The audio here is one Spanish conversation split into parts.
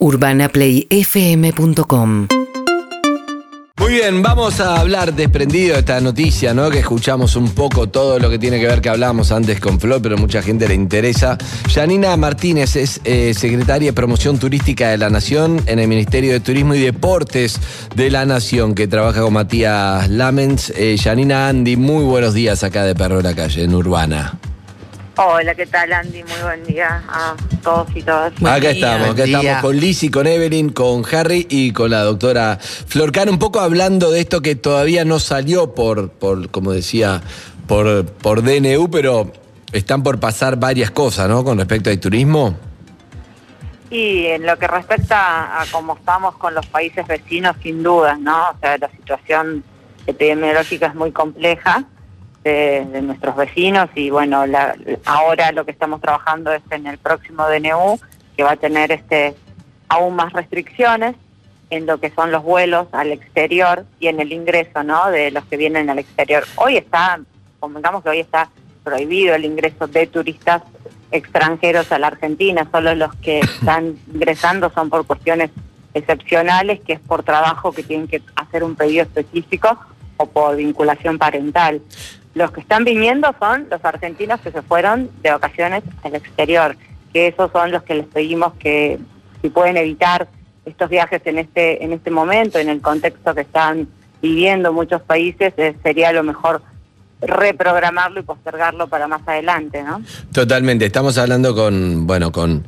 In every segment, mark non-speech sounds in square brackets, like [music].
UrbanaPlayFM.com Muy bien, vamos a hablar desprendido de esta noticia, ¿no? Que escuchamos un poco todo lo que tiene que ver que hablábamos antes con Flor, pero mucha gente le interesa. Janina Martínez es eh, secretaria de Promoción Turística de la Nación en el Ministerio de Turismo y Deportes de la Nación, que trabaja con Matías Lamens. Eh, Janina Andy, muy buenos días acá de Perro de la Calle, en Urbana. Hola, ¿qué tal Andy? Muy buen día a todos y todas. acá estamos, acá estamos con Lizzy, con Evelyn, con Harry y con la doctora Florcan, un poco hablando de esto que todavía no salió por, por como decía, por, por DNU, pero están por pasar varias cosas, ¿no? Con respecto al turismo. Y en lo que respecta a cómo estamos con los países vecinos, sin dudas, ¿no? O sea, la situación epidemiológica es muy compleja de, nuestros vecinos y bueno, ahora lo que estamos trabajando es en el próximo DNU que va a tener este aún más restricciones en lo que son los vuelos al exterior y en el ingreso, ¿no? De los que vienen al exterior. Hoy está, comentamos que hoy está prohibido el ingreso de turistas extranjeros a la Argentina, solo los que [coughs] están ingresando son por cuestiones excepcionales, que es por trabajo que tienen que hacer un pedido específico o por vinculación parental. Los que están viniendo son los argentinos que se fueron de vacaciones al exterior, que esos son los que les pedimos que si pueden evitar estos viajes en este en este momento, en el contexto que están viviendo muchos países, eh, sería lo mejor reprogramarlo y postergarlo para más adelante, ¿no? Totalmente. Estamos hablando con, bueno, con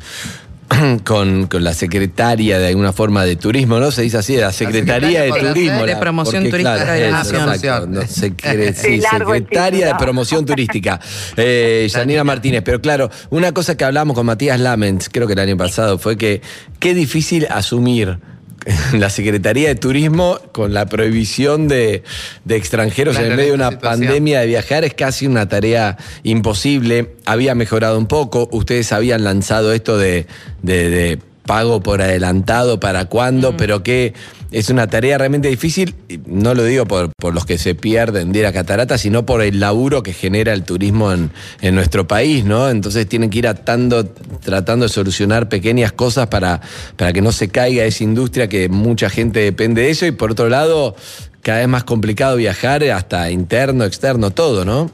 [clears throat] con, la secretaria de alguna forma de turismo, ¿no? Se dice así, la secretaría de turismo. De promoción turística de la nación. [laughs] secretaria de promoción turística. [laughs] Eh, Martínez. Pero claro, una cosa que hablamos con Matías Lamens, creo que el año pasado, fue que qué difícil asumir [laughs] la Secretaría de Turismo con la prohibición de, extranjeros en medio de una pandemia de viajar es casi una tarea imposible. Había mejorado un poco, ustedes habían lanzado esto de, de pago por adelantado, para cuándo, mm. pero que es una tarea realmente difícil, no lo digo por, por, los que se pierden de ir a Catarata, sino por el laburo que genera el turismo en, en nuestro país, ¿no? Entonces tienen que ir atando, tratando de solucionar pequeñas cosas para, para que no se caiga esa industria que mucha gente depende de eso, y por otro lado, cada vez más complicado viajar hasta interno, externo, todo, ¿no?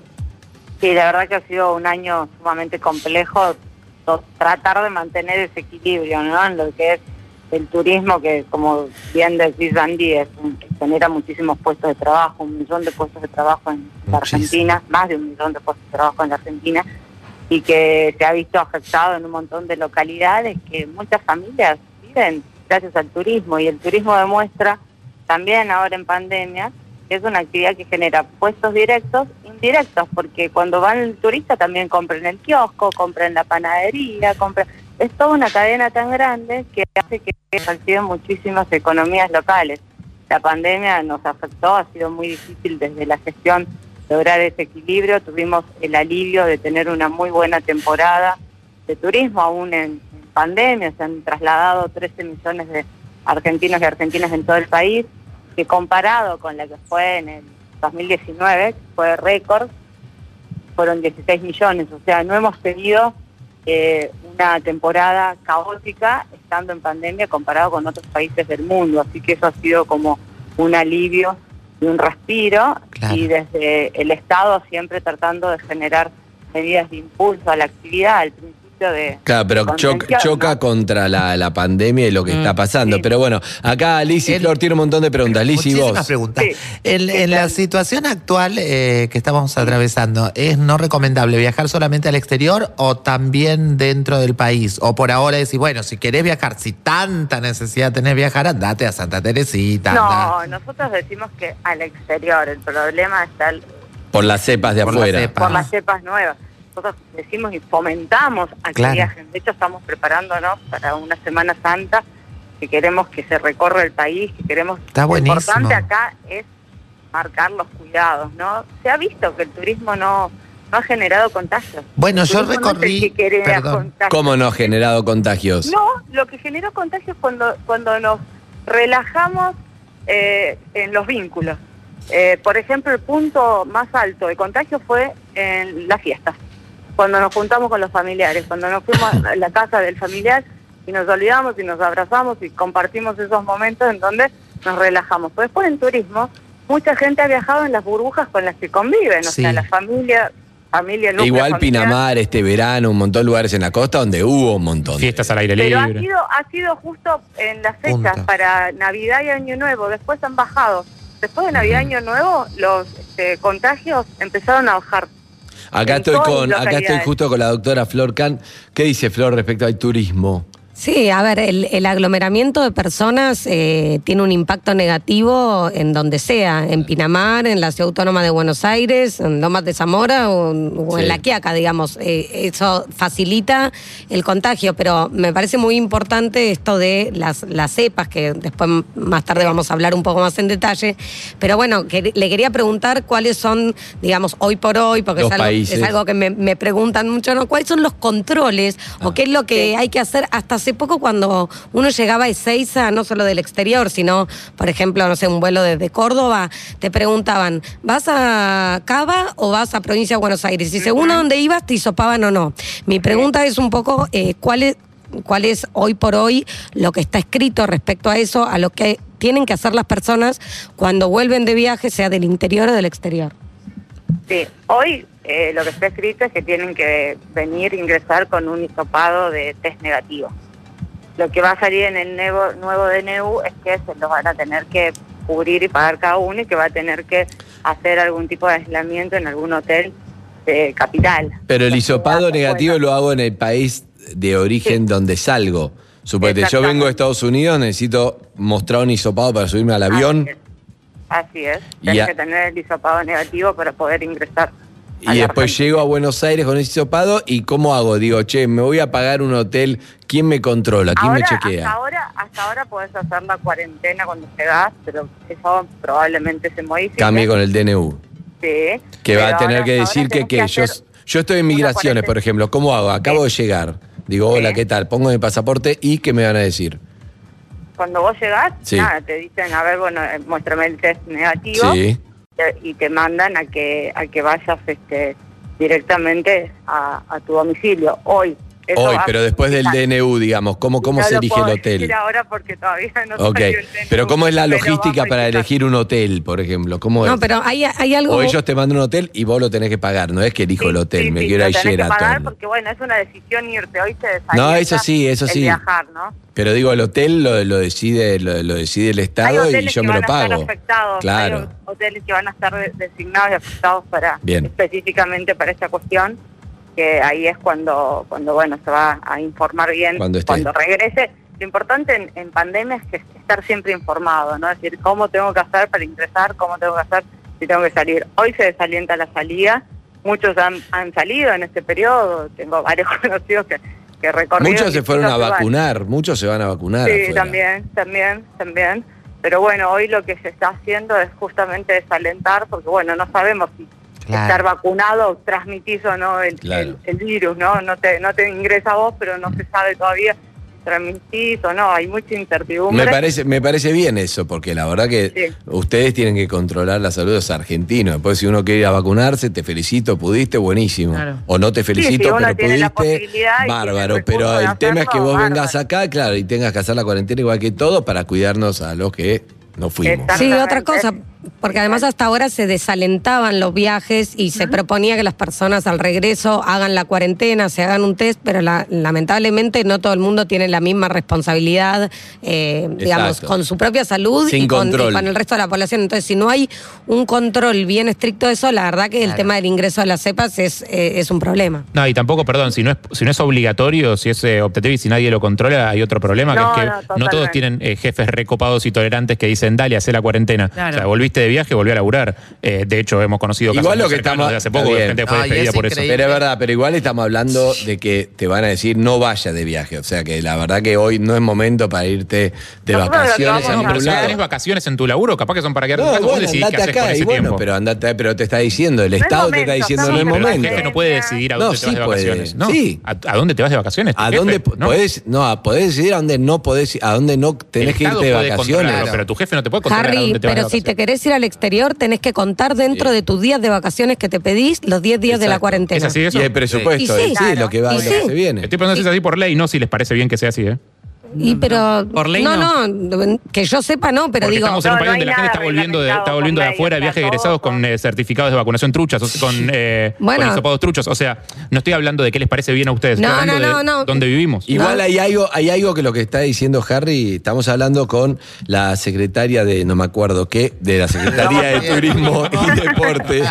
Sí, la verdad que ha sido un año sumamente complejo tratar de mantener ese equilibrio, ¿no? En lo que es el turismo, que como bien decís Andy, es, genera muchísimos puestos de trabajo, un millón de puestos de trabajo en la Argentina, más de un millón de puestos de trabajo en la Argentina, y que se ha visto afectado en un montón de localidades que muchas familias viven gracias al turismo, y el turismo demuestra también ahora en pandemia que es una actividad que genera puestos directos, indirectos, porque cuando van el turista también compran el kiosco, compran la panadería, compran es toda una cadena tan grande que hace que se activen muchísimas economías locales. La pandemia nos afectó, ha sido muy difícil desde la gestión lograr ese equilibrio. Tuvimos el alivio de tener una muy buena temporada de turismo, aún en, pandemia. Se han trasladado 13 millones de argentinos y argentinas en todo el país, que comparado con la que fue en el 2019, fue récord, fueron 16 millones. O sea, no hemos tenido eh, una temporada caótica estando en pandemia comparado con otros países del mundo. Así que eso ha sido como un alivio y un respiro y desde el Estado siempre tratando de generar medidas de impulso a la actividad. Al principio Claro, pero choca, contra la, pandemia y lo que está mm, pasando. Pero bueno, acá Liz y Flor tiene un montón de preguntas. Liz y vos. preguntas. En, la situación actual eh, que estamos atravesando, ¿es no recomendable viajar solamente al exterior o también dentro del país? O por ahora decir, bueno, si querés viajar, si tanta necesidad tenés viajar, andate a Santa Teresita. No, nosotros decimos que al exterior. El problema está... por las cepas de afuera. Por las cepas nuevas nosotros decimos y fomentamos a que viajen. De hecho, estamos preparándonos para una Semana Santa que queremos que se recorra el país, que queremos... Está Lo importante acá es marcar los cuidados, ¿no? Se ha visto que el turismo no, no ha generado contagios. Bueno, yo recorrí... ¿Cómo no ha generado contagios? No, lo que generó contagios cuando, cuando nos relajamos eh, en los vínculos. Eh, por ejemplo, el punto más alto de contagio fue en las fiestas cuando nos juntamos con los familiares, cuando nos fuimos a la casa del familiar, y nos olvidamos y nos abrazamos y compartimos esos momentos en donde nos relajamos. Pero después en turismo, mucha gente ha viajado en las burbujas con las que conviven, o Sí. sea, la familia, familia, núcleo Igual. Pinamar, este verano, un montón de lugares en la costa donde hubo un montón. de- Fiestas al aire Pero ha libre. sido, ha sido justo en las fechas Punta. para Navidad y Año Nuevo, después han bajado. Después de Navidad y Año Nuevo, los este, contagios empezaron a bajar. Acá estoy con, acá estoy justo con la doctora Flor Can. ¿Qué dice Flor respecto al turismo? Sí, a ver, el, el aglomeramiento de personas eh, tiene un impacto negativo en donde sea, en Pinamar, en la Ciudad Autónoma de Buenos Aires, en Lomas de Zamora o, o Sí. en La Quiaca, digamos. Eh, eso facilita el contagio, pero me parece muy importante esto de las, las cepas, que después más tarde vamos a hablar un poco más en detalle. Pero bueno, que- le quería preguntar cuáles son, digamos, hoy por hoy, porque es algo, países. es algo que me, me preguntan mucho, ¿no? ¿Cuáles son los controles Ah. o qué es lo que hay que hacer? Hasta hace poco cuando uno llegaba a Ezeiza, no solo del exterior, sino, por ejemplo, no sé, un vuelo desde Córdoba, te preguntaban, ¿vas a Cava o vas a Provincia de Buenos Aires? Y según a dónde ibas, te hisopaban o no. Mi pregunta es un poco, eh, ¿cuál es cuál es hoy por hoy lo que está escrito respecto a eso, a lo que tienen que hacer las personas cuando vuelven de viaje, sea del interior o del exterior. Sí, hoy eh, lo que está escrito es que tienen que venir ingresar con un hisopado de test negativo. Lo que va a salir en el nuevo, nuevo DNU es que se los van a tener que cubrir y pagar cada uno y que va a tener que hacer algún tipo de aislamiento en algún hotel de capital. Pero el hisopado negativo lo hago en el país de origen Sí. donde salgo. Suponete, yo vengo de Estados Unidos, necesito mostrar un hisopado para subirme al avión. Así es. Así es. Tienes a- que tener el hisopado negativo para poder ingresar. Y después llego a Buenos Aires con ese hisopado y ¿cómo hago? Digo, che, me voy a pagar un hotel, ¿quién me controla? ¿Quién ahora, me Hasta chequea? ahora, hasta ahora podés hacer la cuarentena cuando llegás, pero eso probablemente se modifique. Cambie con el DNU. Sí. Que va a tener que hasta decir que, tenés que yo, estoy en migraciones, por ejemplo. ¿Cómo hago? Acabo de llegar. Digo, hola, Sí. ¿qué tal? Pongo mi pasaporte y ¿qué me van a decir? Cuando vos llegás, Sí. nada, te dicen, a ver, bueno, eh, muéstrame el test negativo Sí. Y te mandan a que a que vayas este directamente a, a tu domicilio. Hoy. Eso Hoy, pero después del DNU, digamos, ¿cómo, cómo No se elige el hotel? decir ahora porque todavía no Ok, salió el DNU, pero ¿cómo es la logística para elegir un hotel, por ejemplo? ¿Cómo No, es? pero hay, hay algo... O ellos te mandan un hotel y vos lo tenés que pagar, no es que elijo Sí, el hotel, sí, me sí, quiero ir a tenés que pagar Sheraton. porque bueno, es una decisión irte. Hoy se No, eso sí, eso sí. viajar, ¿no? Pero digo, el hotel lo, lo decide lo, lo decide el Estado y hoteles yo que me van lo a estar pago. afectados, Claro. hay hoteles que van a estar de- designados y afectados para Bien. específicamente para esta cuestión, que ahí es cuando, cuando bueno, se va a informar bien Cuando regrese. Lo importante en, en pandemia es que estar siempre informado, ¿no? Es decir, cómo tengo que hacer para ingresar, cómo tengo que hacer si tengo que salir. Hoy se desalienta la salida, muchos han, han salido en este periodo, tengo varios [laughs] conocidos que, que recorrieron Muchos se fueron a vacunar, muchos se van a vacunar. Sí, afuera. también, también, también. Pero bueno, hoy lo que se está haciendo es justamente desalentar, porque bueno, no sabemos si Claro. estar vacunado transmitís o no el, Claro. el- el virus, ¿no? No te, no te ingresa a vos, pero no se sabe todavía si transmitís o no, hay mucha incertidumbre. Me parece, me parece bien eso, porque la verdad que Sí. ustedes tienen que controlar la salud de los argentinos. Después, si uno quiere ir a vacunarse, te felicito, pudiste, buenísimo. Claro. O no te felicito, si pero pudiste, bárbaro. Pero el tema es que vos bárbaro. vengas acá, claro, y tengas que hacer la cuarentena igual que todo para cuidarnos a los que no fuimos. Sí, otra cosa, porque además hasta ahora se desalentaban los viajes y se proponía que las personas al regreso hagan la cuarentena, se hagan un test, pero la- lamentablemente no todo el mundo tiene la misma responsabilidad, eh, digamos, con su propia salud Sin y con, y control. con el resto de la población. Entonces, si no hay un control bien estricto de eso, la verdad que el Claro. tema del ingreso de las cepas es, eh, es un problema. No, y tampoco, perdón, si no es, si no es obligatorio, si es eh, optativo y si nadie lo controla, hay otro problema, No, que es que no, todos tienen eh, jefes recopados y tolerantes que dicen, dale, hacé la cuarentena. Claro. O sea, volviste de viaje, volví a laburar. Eh, de hecho, hemos conocido casos Igual lo que estamos- de hace poco, de gente fue despedida es por eso. Pero es verdad, pero igual estamos hablando de que te van a decir no vaya de viaje. O sea que la verdad que hoy no es momento para irte de que vacaciones No, pero si tenés vacaciones en tu laburo, capaz que son para quedarte en No, casa, vos bueno, decidís qué andate haces con acá y bueno, tiempo. pero andate, pero te está diciendo, el es Estado te está momento, diciendo no es pero el momento. jefe no puede decidir a No, dónde te sí vas de puede. vacaciones. ¿no? Sí. ¿A, a dónde te vas de vacaciones? ¿A dónde ¿No? podés, no, a- podés decidir a dónde no podés, a dónde no tenés que irte de vacaciones? pero tu jefe no te puede controlar a dónde te vas de pero si te vacaciones. querés ir al exterior, tenés que contar dentro Sí. de tus días de vacaciones que te pedís los 10 días de la Exacto. cuarentena. ¿Es así eso? Y el presupuesto, Y sí, sí. sí, lo que va, Y lo que se viene. Estoy pensando si es así por ley, no si les parece bien que sea así, ¿eh? Y pero. Por ley no, no. no, que yo sepa no, pero Porque digo. estamos en un No, país no donde la gente está volviendo de, está volviendo de afuera, viajes egresados con eh, certificados de vacunación truchas, o sea, con, eh, Bueno. con hisopados truchos. O sea, no estoy hablando de qué les parece bien a ustedes, No, estoy hablando no, de no, no. dónde vivimos. Igual No. hay algo, hay algo que lo que está diciendo Harry, estamos hablando con la secretaria de, no me acuerdo qué, de la Secretaría de Turismo y [laughs] Deporte.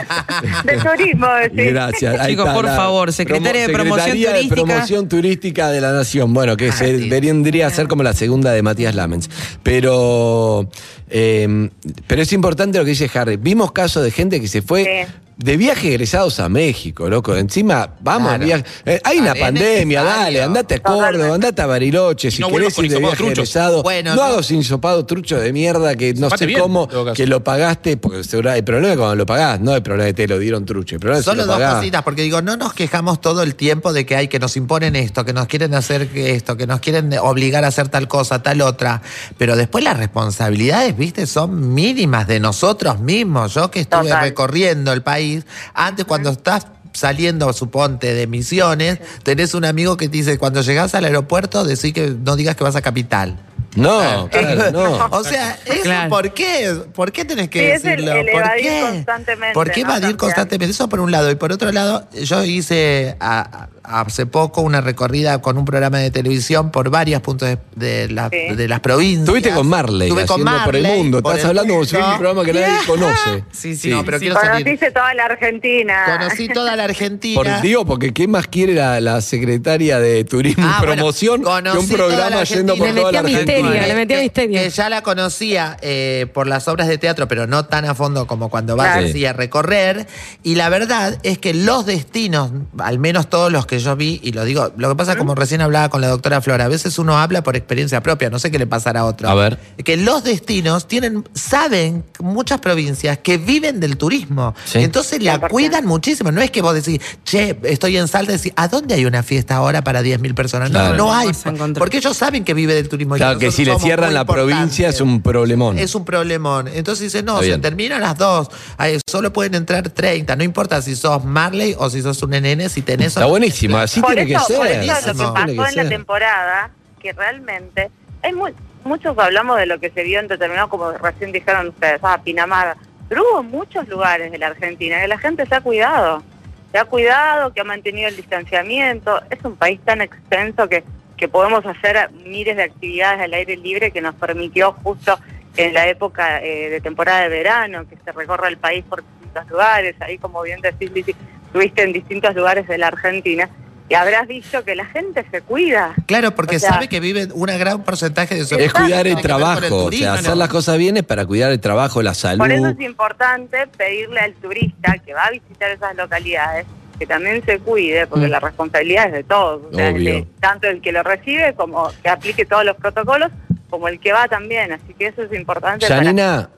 De turismo, [laughs] decís. Gracias. Ahí Chicos, está, por la favor, Secretaria de Promoción Secretaría de Turística. Promoción Turística de la Nación. Bueno, que Ah, se sí. vendría a ser como la segunda de Matías Lamens. Pero, eh, pero es importante lo que dice Harry. Vimos casos de gente que se fue. De viaje egresados a México, loco. Encima, vamos, Claro. viaje- eh, hay una Es pandemia, dale, andate a. Córdoba, andate a Bariloche, si no querés ir de viaje truchos. egresado. Bueno, no, no. hago sin sopado trucho de mierda que no Zapate sé bien, cómo, que lo pagaste, porque seguro el problema es cuando lo pagás, no el problema de te lo dieron trucho. El problema es si Solo lo dos pagás. cositas, porque digo, no nos quejamos todo el tiempo de que hay que nos imponen esto, que nos quieren hacer que esto, que nos quieren obligar a hacer tal cosa, tal otra. Pero después las responsabilidades, viste, son mínimas de nosotros mismos. Yo que estuve Total. recorriendo el país, antes cuando estás saliendo, suponte, de misiones, tenés un amigo que te dice, cuando llegás al aeropuerto, decí que no digas que vas a capital. No, claro, no. [laughs] O sea, ¿eso Claro. por qué? ¿Por qué tenés que Sí, es el- decirlo? el ¿Por qué? constantemente, ¿Por qué ¿no? evadir constantemente? Eso por un lado. Y por otro lado, yo hice a- a- hace poco una recorrida con un programa de televisión por varios puntos de, de la- Sí. de las provincias. Estuviste con Marley, Estuve con haciendo por el Marley, mundo. por Estás el hablando como si fuera un programa que nadie [laughs] conoce. Sí, sí, no, pero quiero salir. Conociste toda la Argentina. Conocí toda la Argentina. Por, digo, porque ¿qué más quiere la, la secretaria de Turismo Ah, y bueno, Promoción que un programa yendo por toda la metí le metí a que- misterio. Que ya la conocía eh, por las obras de teatro, pero no tan a fondo como cuando vas Claro. así a recorrer. Y la verdad es que los destinos, al menos todos los que yo vi, y lo digo, lo que pasa, como recién hablaba con la doctora Flora, a veces uno habla por experiencia propia, no sé qué le pasará a otro. A ver. Que los destinos tienen, saben muchas provincias que viven del turismo. Sí. Entonces la 100%. cuidan muchísimo. No es que vos decís, che, estoy en Salta y decís, ¿a dónde hay una fiesta ahora para 10.000 personas? No, Claro. no hay. Porque ellos saben que vive del turismo. y que nosotros si le cierran muy la provincia es un problemón. Es un problemón. Entonces dice, no, se bien. termina a las dos. Ay, solo pueden entrar 30. No importa si sos Marley o si sos un nene, si tenés... Está buenísimo, así por tiene eso, que por ser. eso así lo que pasó que en la temporada, que realmente hay mu- muchos hablamos de lo que se vio en determinados, como recién dijeron ustedes, ah, Pinamar, pero hubo muchos lugares de la Argentina que la gente se ha cuidado, se ha cuidado, que ha mantenido el distanciamiento, es un país tan extenso que, que podemos hacer miles de actividades al aire libre que nos permitió justo en la época eh, de temporada de verano, que se recorre el país por distintos lugares, ahí como bien decís, Lizzy, estuviste en distintos lugares de la Argentina, y habrás visto que la gente se cuida. Claro, porque O sea- sabe que vive un gran porcentaje de su Es cuidar el trabajo, o sea, ¿no? hacer las cosas bien es para cuidar el trabajo, la salud. Por eso es importante pedirle al turista que va a visitar esas localidades que también se cuide, porque Mm. la responsabilidad es de todos, o sea, tanto el que lo recibe como que aplique todos los protocolos, como el que va también, así que eso es importante. para- Janina,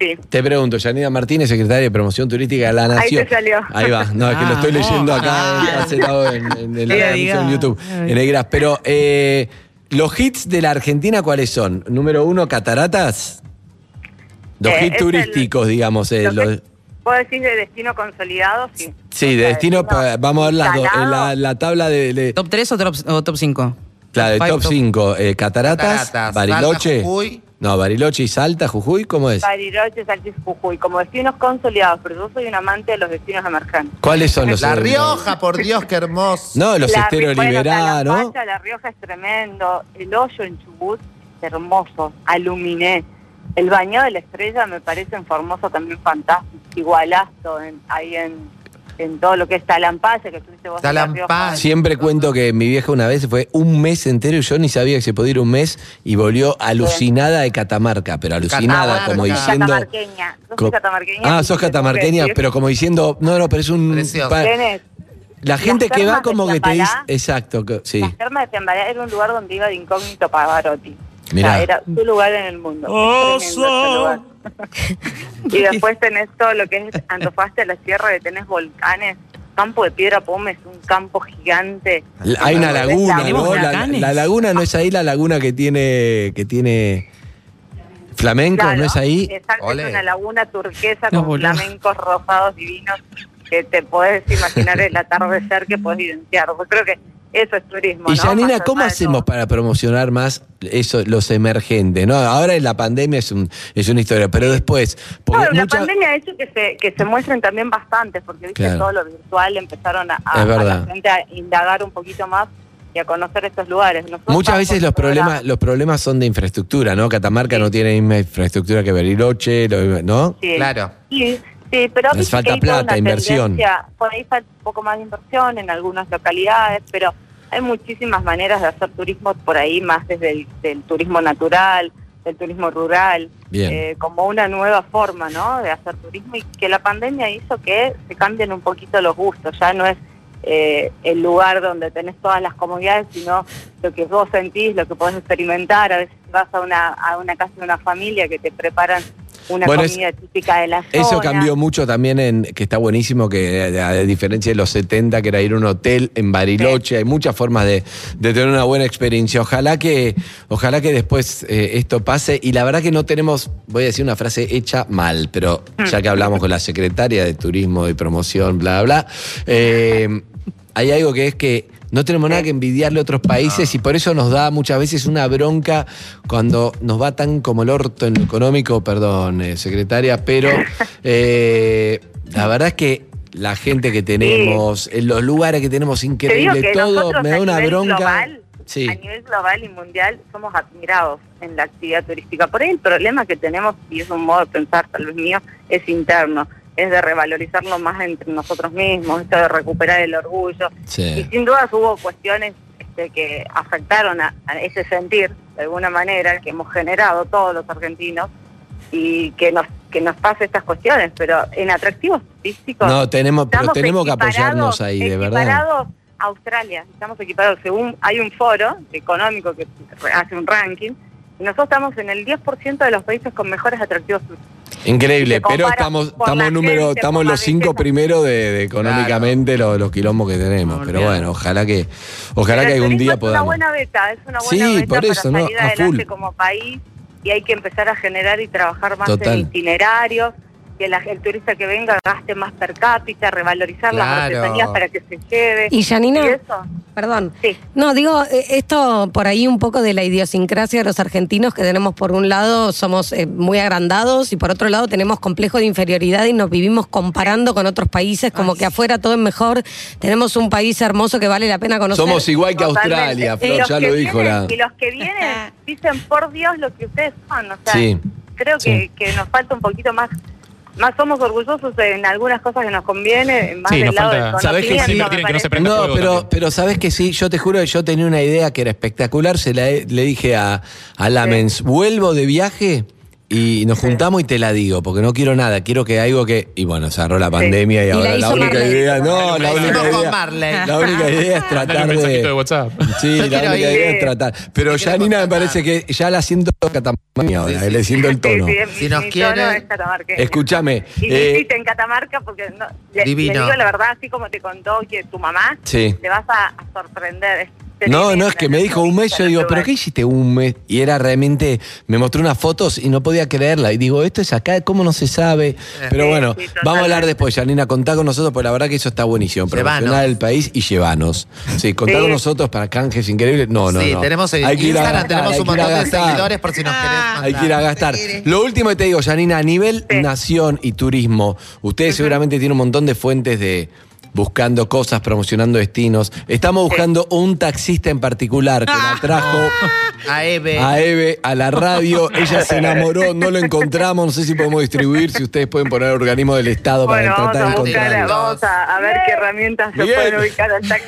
Sí. te pregunto, Janina Martínez, secretaria de Promoción Turística de la Ahí Nación. te salió. Ahí va, no, es que lo estoy Ah, leyendo oh, acá ah. en, hace lado en, en Diga, la transmisión en. YouTube, en Negras. Pero, eh, ¿los hits de la Argentina cuáles son? Número uno, cataratas. Los Eh, hits el- turísticos, digamos. eh, Lo que- los- ¿Puedo decir de destino consolidado? Sí. sí, O de sea, destino, pa- vamos a ver las. En instalado. la, la tabla de, de- ¿Top 3 o top, o top 5? claro, de top 5, cataratas, Cataratas, Bariloche. Salta, Jujuy. No, Bariloche y Salta, Jujuy, ¿cómo es? Bariloche, Salta y Jujuy, como destinos consolidados, pero yo soy un amante de los destinos emergentes. ¿Cuáles son los La eh, Rioja, por Dios, qué hermoso. No, los La- esteros liberados, ¿no? La Rioja es tremendo, el hoyo en Chubut es hermoso, Aluminé, el baño de la estrella me parece en Formoso también fantástico, igualazo en, ahí en, en todo lo que es Talampaya, que estuviste vos en La Rioja. Talampaya. Siempre cuento que mi vieja una vez fue un mes entero y yo ni sabía que se podía ir un mes y volvió alucinada de Catamarca, pero alucinada, Catamarca. como Soy diciendo... catamarqueña, yo soy co- catamarqueña. Ah, sos catamarqueña, pero como diciendo, no, no, pero es un... La gente que va como que te dice... Exacto, que- sí. Las termas de Fiambalá era un lugar donde iba de incógnito Pavarotti. Mirá. O sea, era su lugar en el mundo. Oh, lugar. [laughs] y después tenés todo lo que es Antofagasta, la sierra, que tenés volcanes. Campo de Piedra Pome es un campo gigante. La- Hay una laguna, ¿Tenemos ¿no? La, la laguna no es ahí la laguna que tiene... que tiene... Flamenco, Claro, ¿no es ahí? Exacto, es una laguna turquesa No, con boludo. flamencos rosados divinos que te podés imaginar el atardecer que podés vivenciar. Yo creo que eso es turismo. Y ¿no? Janina, ¿cómo hacemos para promocionar más eso, los emergentes? ¿no? Ahora en la pandemia es, un, es una historia, pero después. Porque No, la mucha- pandemia ha hecho que se, que se muestren también bastantes, porque viste Claro. todo lo virtual empezaron a, la gente a indagar un poquito más y a conocer estos lugares. Nosotros Muchas veces los problemas, los problemas son de infraestructura, ¿no? Catamarca no tiene la misma infraestructura que Bariloche, lo- ¿no? Sí. Claro. Sí, sí, pero Les falta plata, inversión. Por ahí falta un poco más de inversión en algunas localidades, pero hay muchísimas maneras de hacer turismo por ahí, más desde el del turismo natural, del turismo rural, eh, como una nueva forma ¿no? de hacer turismo y que la pandemia hizo que se cambien un poquito los gustos, ya no es eh, el lugar donde tenés todas las comodidades, sino lo que vos sentís, lo que podés experimentar, a veces vas a una, a una casa de una familia que te preparan una Bueno, es- comida típica de la zona. Eso cambió mucho también, en que está buenísimo, que eh, a, a diferencia de los 70, que era ir a un hotel en Bariloche, hay muchas formas de, de tener una buena experiencia. Ojalá que, ojalá que después eh, esto pase. Y la verdad que no tenemos, voy a decir una frase hecha mal, pero ya que hablamos con la secretaria de Turismo y Promoción, bla, bla, eh, hay algo que es que no tenemos nada que envidiarle a otros países y por eso nos da muchas veces una bronca cuando nos va tan como el orto en lo económico, perdón, eh, secretaria, pero [laughs] eh, la verdad es que la gente que tenemos, en los lugares que tenemos Te increíble, que todo me da una bronca. global, Sí. A nivel global y mundial somos admirados en la actividad turística. Por ahí el problema que tenemos, y es un modo de pensar tal vez mío, es interno. Es de revalorizarlo más entre nosotros mismos, esto de recuperar el orgullo. Y sin dudas hubo cuestiones este, que afectaron a, a ese sentir, de alguna manera, que hemos generado todos los argentinos, y que nos que nos pase estas cuestiones. Pero en atractivos turísticos... No, tenemos, pero tenemos que apoyarnos ahí, de verdad. a Australia, estamos equiparados. Según hay un foro económico que hace un ranking, y nosotros estamos en el 10% de los países con mejores atractivos. Increíble, pero estamos, estamos número, gente, estamos los cinco primeros de, de económicamente los, los quilombos que tenemos. Pero bueno, ojalá que, ojalá Pero que algún día es una podamos. buena beta, es una buena Sí, beta por eso, para ¿no? salir adelante full. como país y hay que empezar a generar y trabajar más Total. en itinerarios, que la- el turista que venga gaste más per cápita, revalorizar las artesanías para que se lleve. Y Janina, Y eso, perdón. sí. No, digo, eh, esto por ahí un poco de la idiosincrasia de los argentinos que tenemos por un lado somos eh, muy agrandados y por otro lado tenemos complejo de inferioridad y nos vivimos comparando con otros países como que afuera todo es mejor. Tenemos un país hermoso que vale la pena conocer. Somos igual que Totalmente. Australia, Flor, ya lo dijo vienen- la. Y los que vienen dicen, por Dios, lo que ustedes son. O sea, Sí. creo Sí. que, que nos falta un poquito más. Más somos orgullosos en algunas cosas que nos conviene, más Sí, del nos lado falta- del ¿Sabés que sí? que no se parece. prenda No, fuego pero, también. pero sabes que sí, yo te juro que yo tenía una idea que era espectacular, se la le dije a, a Lamens, vuelvo de viaje y nos juntamos y te la digo, porque no quiero nada, quiero que algo que... Y bueno, se agarró la pandemia y, Y la ahora la hizo única Marley. idea, no, la única idea, Marley. la única idea es tratar un de de... WhatsApp. Sí, Yo la única ir. idea es tratar. Pero ya Nina me parece que ya la siento catamarca ahora, Sí, sí. le siento el tono. sí, Si nos mi quiere- tono es. Escúchame, Y eh, visiten Catamarca porque no, le, le Divino. digo la verdad, así como te contó que tu mamá, Sí. te vas a, a sorprender. No, no, es que me dijo un mes, yo digo, ¿pero qué hiciste un mes? Y era realmente, me mostró unas fotos y no podía creerla. Y digo, esto es acá, ¿cómo no se sabe? Pero bueno, sí, vamos a hablar después, Janina, contá con nosotros, porque la verdad que eso está buenísimo. Promocionar el país y llevanos. Sí, contá Sí. con nosotros para canjes increíbles. No, no, sí, no. tenemos en Hay que ir a Instagram, gastar, tenemos un montón de seguidores por si nos querés mandar. Hay que ir a gastar. Lo último que te digo, Janina, a nivel Sí. nación y turismo, ustedes seguramente tienen un montón de fuentes de buscando cosas, promocionando destinos. Estamos buscando un taxista en particular que la trajo [laughs] A Eve. a Eve a la radio. Ella se enamoró, no lo encontramos. No sé si podemos distribuir, si ustedes pueden poner organismo del Estado Bueno, para tratar de encontrarlo. vamos a, a ver qué herramientas se pueden ubicar al taxi.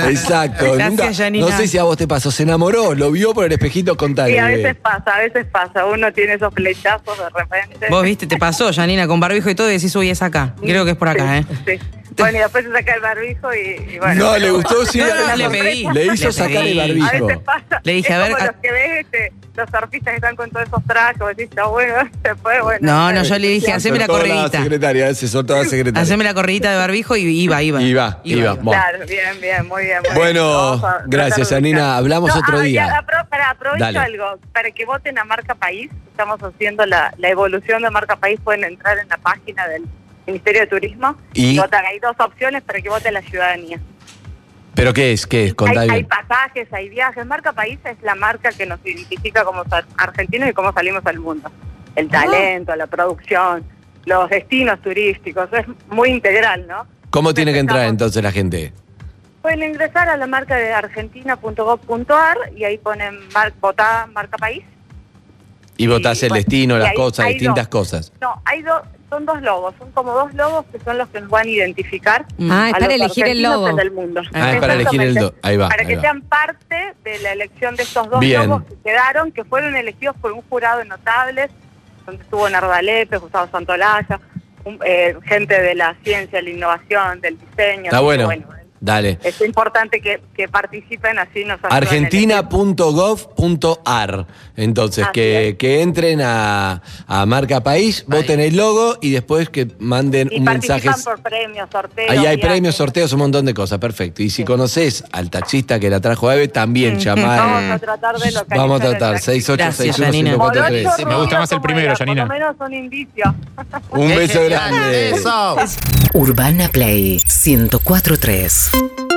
[laughs] Exacto. Gracias, Nunca- Janina. no sé si a vos te pasó. Se enamoró, lo vio por el espejito contale. Sí, a veces pasa, a veces pasa. Uno tiene esos flechazos de repente. Vos viste, te pasó, Janina, con barbijo y todo, y decís, uy, es acá. Creo que es por acá, ¿eh? Sí. Bueno, y después se saca el barbijo y, y bueno. no, le gustó, sí. No, no, le, pedí. le hizo Le sacar el pedí. A barbijo. veces pasa. Le dije, es a ver, como a- los que ves, este, los surfistas que están con todos esos trajes, decís, está bueno, después, bueno. No, no, yo le dije, haceme la corridita. secretaria, se soltó la secretaria. Haceme la corridita de barbijo y iba, iba. Iba, iba. Bueno. Claro, bien, bien, muy bien. muy Bueno, bien. A gracias, ubicar. Hablamos otro ah, día. ya, para, aprovecho Dale. algo. Para que voten a Marca País, estamos haciendo la, la evolución de Marca País. Pueden entrar en la página del Ministerio de Turismo Y- votar. Hay dos opciones para que vote la ciudadanía. ¿Pero qué es? ¿Qué es? Contá Hay, pasajes, hay viajes. Marca País es la marca que nos identifica como ar- argentinos y cómo salimos al mundo. El Ah. talento, la producción, los destinos turísticos. Es muy integral, ¿no? ¿Cómo tiene que entrar entonces la gente? Pueden ingresar a la marca de argentina.gov.ar y ahí ponen mar, votá marca país. Y votás el bueno, destino, las cosas, distintas cosas. No, hay dos, son dos logos, son como dos logos que son los que nos van a identificar. Ah, es a para los elegir el logo. en el mundo. Ah, es para elegir el do- ahí va, Para ahí que va. sean parte de la elección de estos dos Bien. logos que quedaron, que fueron elegidos por un jurado de notables, donde estuvo Narda Lepe, Gustavo Santolaya, un- eh, gente de la ciencia, la innovación, del diseño. Está que, bueno. Dale. es importante que, que participen, así nos Argentina.gov.ar. Entonces, que, entren a, a Marca País, voten el logo y después que manden Y un mensaje. por premios, sorteos. Ahí hay premios, sorteos, un montón de cosas. Perfecto. Y si conoces al taxista que la trajo a Eve, también llamá. Vamos a tratar de localizar. Vamos a tratar. taxi. 6861 Morocho Sí, me gusta más el primero, Janina. Por lo menos un indicio. Un ¡Qué beso grande. Eso. Urbana Play 1043. Thank you.